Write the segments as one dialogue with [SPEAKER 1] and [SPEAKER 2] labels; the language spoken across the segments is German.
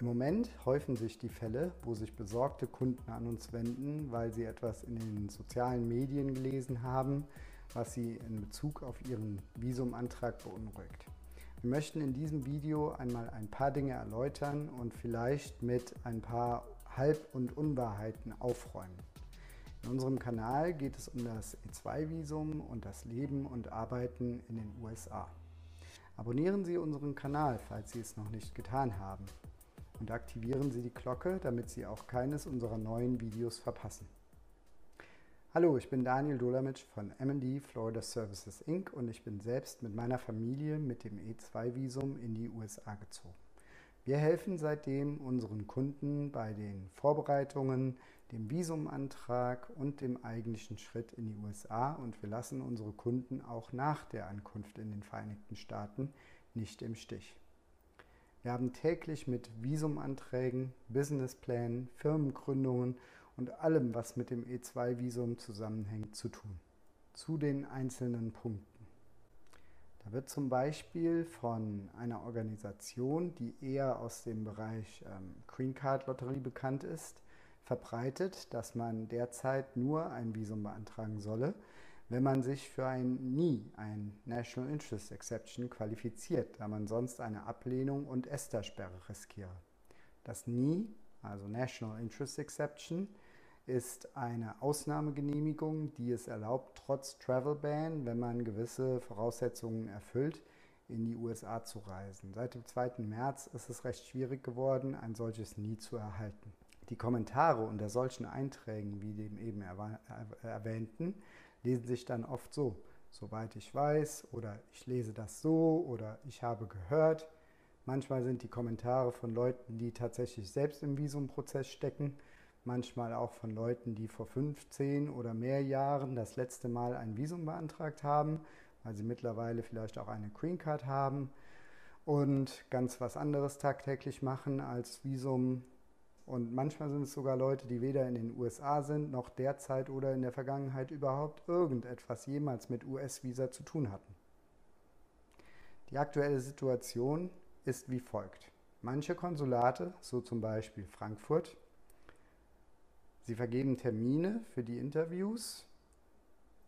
[SPEAKER 1] Im Moment häufen sich die Fälle, wo sich besorgte Kunden an uns wenden, weil sie etwas in den sozialen Medien gelesen haben, was sie in Bezug auf ihren Visumantrag beunruhigt. Wir möchten in diesem Video einmal ein paar Dinge erläutern und vielleicht mit ein paar Halb- und Unwahrheiten aufräumen. In unserem Kanal geht es um das E2-Visum und das Leben und Arbeiten in den USA. Abonnieren Sie unseren Kanal, falls Sie es noch nicht getan haben und aktivieren Sie die Glocke, damit Sie auch keines unserer neuen Videos verpassen. Hallo, ich bin Daniel Dolamitsch von MD Florida Services Inc. und ich bin selbst mit meiner Familie mit dem E2-Visum in die USA gezogen. Wir helfen seitdem unseren Kunden bei den Vorbereitungen, dem Visumantrag und dem eigentlichen Schritt in die USA und wir lassen unsere Kunden auch nach der Ankunft in den Vereinigten Staaten nicht im Stich. Wir haben täglich mit Visumanträgen, Businessplänen, Firmengründungen und allem, was mit dem E2-Visum zusammenhängt, zu tun. Zu den einzelnen Punkten. Da wird zum Beispiel von einer Organisation, die eher aus dem Bereich ähm, Green Card Lotterie bekannt ist, verbreitet, dass man derzeit nur ein Visum beantragen solle, wenn man sich für ein NI, ein National Interest Exception, qualifiziert, da man sonst eine Ablehnung und ESTA-Sperre riskiere. Das NI, also National Interest Exception, ist eine Ausnahmegenehmigung, die es erlaubt, trotz Travel Ban, wenn man gewisse Voraussetzungen erfüllt, in die USA zu reisen. Seit dem 2. März ist es recht schwierig geworden, ein solches NI zu erhalten. Die Kommentare unter solchen Einträgen wie dem eben erwähnten lesen sich dann oft so, soweit ich weiß oder ich lese das so oder ich habe gehört. Manchmal sind die Kommentare von Leuten, die tatsächlich selbst im Visumprozess stecken, manchmal auch von Leuten, die vor 15 oder mehr Jahren das letzte Mal ein Visum beantragt haben, weil sie mittlerweile vielleicht auch eine Green Card haben und ganz was anderes tagtäglich machen als Visum und manchmal sind es sogar Leute, die weder in den USA sind, noch derzeit oder in der Vergangenheit überhaupt irgendetwas jemals mit US-Visa zu tun hatten. Die aktuelle Situation ist wie folgt. Manche Konsulate, so zum Beispiel Frankfurt, sie vergeben Termine für die Interviews.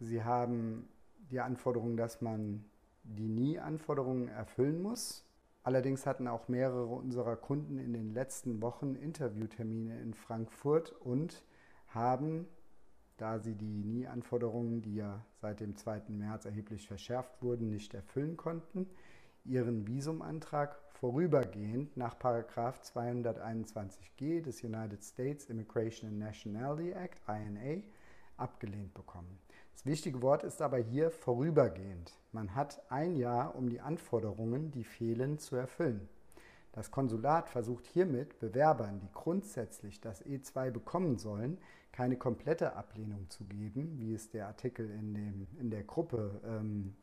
[SPEAKER 1] Sie haben die Anforderung, dass man die Nie-Anforderungen erfüllen muss. Allerdings hatten auch mehrere unserer Kunden in den letzten Wochen Interviewtermine in Frankfurt und haben, da sie die Nie-Anforderungen, die ja seit dem 2. März erheblich verschärft wurden, nicht erfüllen konnten, ihren Visumantrag vorübergehend nach 221g des United States Immigration and Nationality Act, INA, abgelehnt bekommen. Das wichtige Wort ist aber hier vorübergehend. Man hat ein Jahr, um die Anforderungen, die fehlen, zu erfüllen. Das Konsulat versucht hiermit Bewerbern, die grundsätzlich das E2 bekommen sollen, keine komplette Ablehnung zu geben, wie es der Artikel in, dem, in der Gruppe ähm,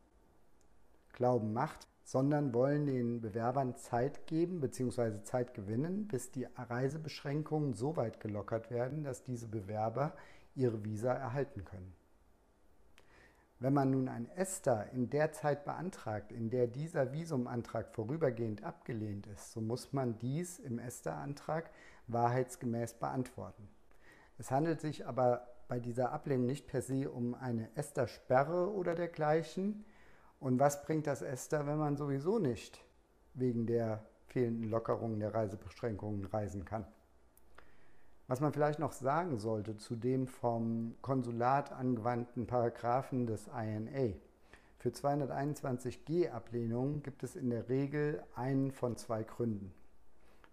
[SPEAKER 1] Glauben macht, sondern wollen den Bewerbern Zeit geben bzw. Zeit gewinnen, bis die Reisebeschränkungen so weit gelockert werden, dass diese Bewerber ihre Visa erhalten können. Wenn man nun ein ESTA in der Zeit beantragt, in der dieser Visumantrag vorübergehend abgelehnt ist, so muss man dies im ESTA-Antrag wahrheitsgemäß beantworten. Es handelt sich aber bei dieser Ablehnung nicht per se um eine ESTA-Sperre oder dergleichen. Und was bringt das ESTA, wenn man sowieso nicht wegen der fehlenden Lockerung der Reisebeschränkungen reisen kann? Was man vielleicht noch sagen sollte zu dem vom Konsulat angewandten Paragraphen des INA. Für 221g Ablehnungen gibt es in der Regel einen von zwei Gründen.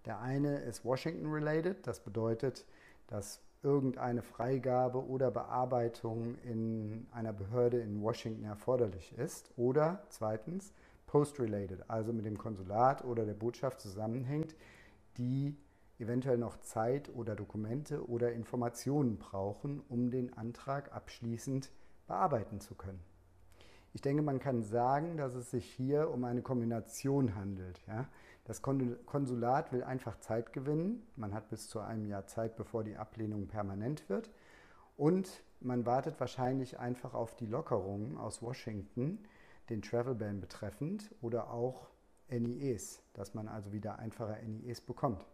[SPEAKER 1] Der eine ist Washington-related, das bedeutet, dass irgendeine Freigabe oder Bearbeitung in einer Behörde in Washington erforderlich ist. Oder zweitens Post-related, also mit dem Konsulat oder der Botschaft zusammenhängt, die eventuell noch Zeit oder Dokumente oder Informationen brauchen, um den Antrag abschließend bearbeiten zu können. Ich denke, man kann sagen, dass es sich hier um eine Kombination handelt. Ja? Das Konsulat will einfach Zeit gewinnen. Man hat bis zu einem Jahr Zeit, bevor die Ablehnung permanent wird. Und man wartet wahrscheinlich einfach auf die Lockerungen aus Washington, den Travel Ban betreffend oder auch NIEs, dass man also wieder einfacher NIEs bekommt.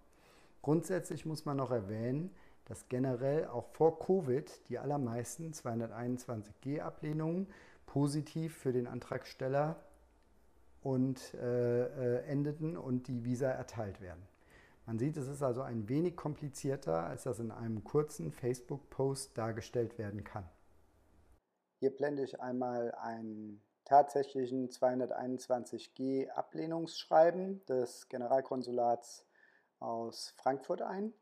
[SPEAKER 1] Grundsätzlich muss man noch erwähnen, dass generell auch vor Covid die allermeisten 221G-Ablehnungen positiv für den Antragsteller und äh, äh, endeten und die Visa erteilt werden. Man sieht, es ist also ein wenig komplizierter, als das in einem kurzen Facebook-Post dargestellt werden kann. Hier blende ich einmal einen tatsächlichen 221G Ablehnungsschreiben des Generalkonsulats aus Frankfurt ein.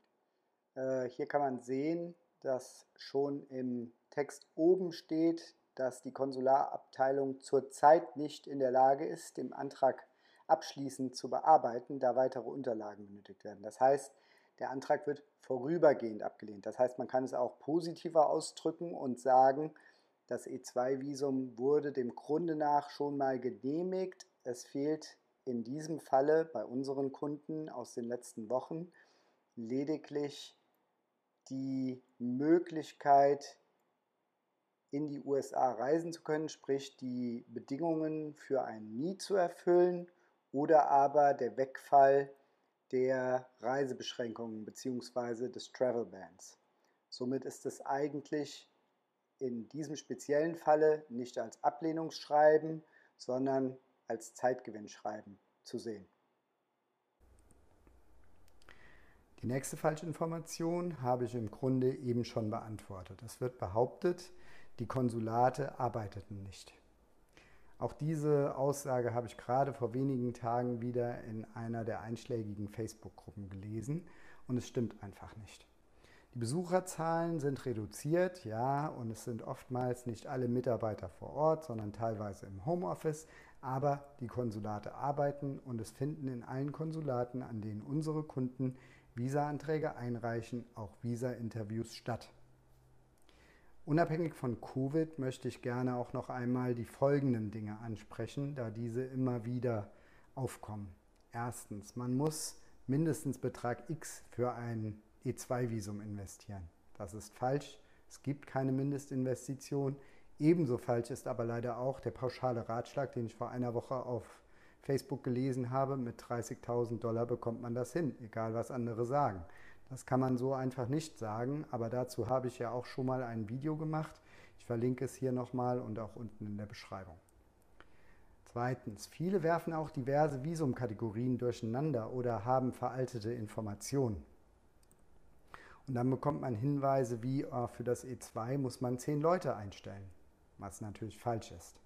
[SPEAKER 1] Äh, hier kann man sehen, dass schon im Text oben steht, dass die Konsularabteilung zurzeit nicht in der Lage ist, den Antrag abschließend zu bearbeiten, da weitere Unterlagen benötigt werden. Das heißt, der Antrag wird vorübergehend abgelehnt. Das heißt, man kann es auch positiver ausdrücken und sagen, das E2-Visum wurde dem Grunde nach schon mal genehmigt. Es fehlt in diesem Falle bei unseren Kunden aus den letzten Wochen lediglich die Möglichkeit, in die USA reisen zu können, sprich die Bedingungen für ein Nie zu erfüllen oder aber der Wegfall der Reisebeschränkungen bzw. des Travel Bans. Somit ist es eigentlich in diesem speziellen Falle nicht als Ablehnungsschreiben, sondern als Zeitgewinnschreiben zu sehen. Die nächste Falschinformation habe ich im Grunde eben schon beantwortet. Es wird behauptet, die Konsulate arbeiteten nicht. Auch diese Aussage habe ich gerade vor wenigen Tagen wieder in einer der einschlägigen Facebook-Gruppen gelesen und es stimmt einfach nicht. Die Besucherzahlen sind reduziert, ja, und es sind oftmals nicht alle Mitarbeiter vor Ort, sondern teilweise im Homeoffice, aber die Konsulate arbeiten und es finden in allen Konsulaten, an denen unsere Kunden Visa-Anträge einreichen, auch Visa-Interviews statt. Unabhängig von Covid möchte ich gerne auch noch einmal die folgenden Dinge ansprechen, da diese immer wieder aufkommen. Erstens, man muss mindestens Betrag X für ein E2-Visum investieren. Das ist falsch. Es gibt keine Mindestinvestition. Ebenso falsch ist aber leider auch der pauschale Ratschlag, den ich vor einer Woche auf Facebook gelesen habe, mit 30.000 Dollar bekommt man das hin, egal was andere sagen. Das kann man so einfach nicht sagen, aber dazu habe ich ja auch schon mal ein Video gemacht. Ich verlinke es hier nochmal und auch unten in der Beschreibung. Zweitens, viele werfen auch diverse Visumkategorien durcheinander oder haben veraltete Informationen. Und dann bekommt man Hinweise wie, oh, für das E2 muss man zehn Leute einstellen, was natürlich falsch ist.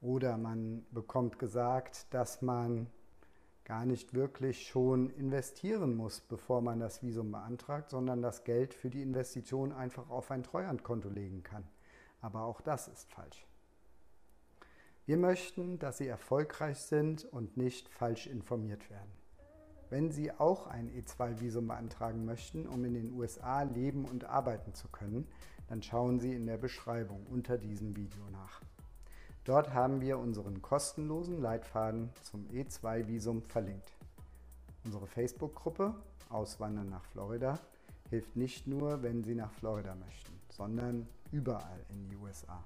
[SPEAKER 1] Oder man bekommt gesagt, dass man gar nicht wirklich schon investieren muss, bevor man das Visum beantragt, sondern das Geld für die Investition einfach auf ein Treuhandkonto legen kann. Aber auch das ist falsch. Wir möchten, dass Sie erfolgreich sind und nicht falsch informiert werden. Wenn Sie auch ein E2-Visum beantragen möchten, um in den USA leben und arbeiten zu können, dann schauen Sie in der Beschreibung unter diesem Video nach. Dort haben wir unseren kostenlosen Leitfaden zum E2-Visum verlinkt. Unsere Facebook-Gruppe Auswandern nach Florida hilft nicht nur, wenn Sie nach Florida möchten, sondern überall in die USA.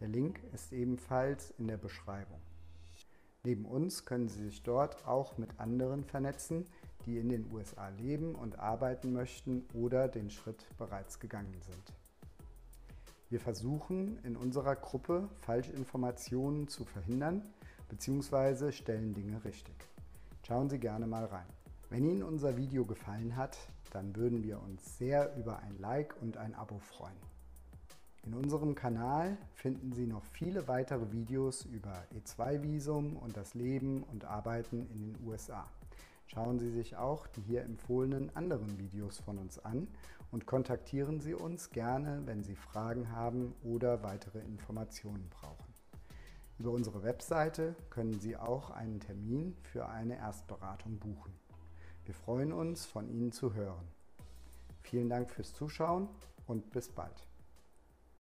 [SPEAKER 1] Der Link ist ebenfalls in der Beschreibung. Neben uns können Sie sich dort auch mit anderen vernetzen, die in den USA leben und arbeiten möchten oder den Schritt bereits gegangen sind. Wir versuchen in unserer Gruppe Falschinformationen zu verhindern bzw. stellen Dinge richtig. Schauen Sie gerne mal rein. Wenn Ihnen unser Video gefallen hat, dann würden wir uns sehr über ein Like und ein Abo freuen. In unserem Kanal finden Sie noch viele weitere Videos über E2-Visum und das Leben und Arbeiten in den USA. Schauen Sie sich auch die hier empfohlenen anderen Videos von uns an und kontaktieren Sie uns gerne, wenn Sie Fragen haben oder weitere Informationen brauchen. Über unsere Webseite können Sie auch einen Termin für eine Erstberatung buchen. Wir freuen uns, von Ihnen zu hören. Vielen Dank fürs Zuschauen und bis bald.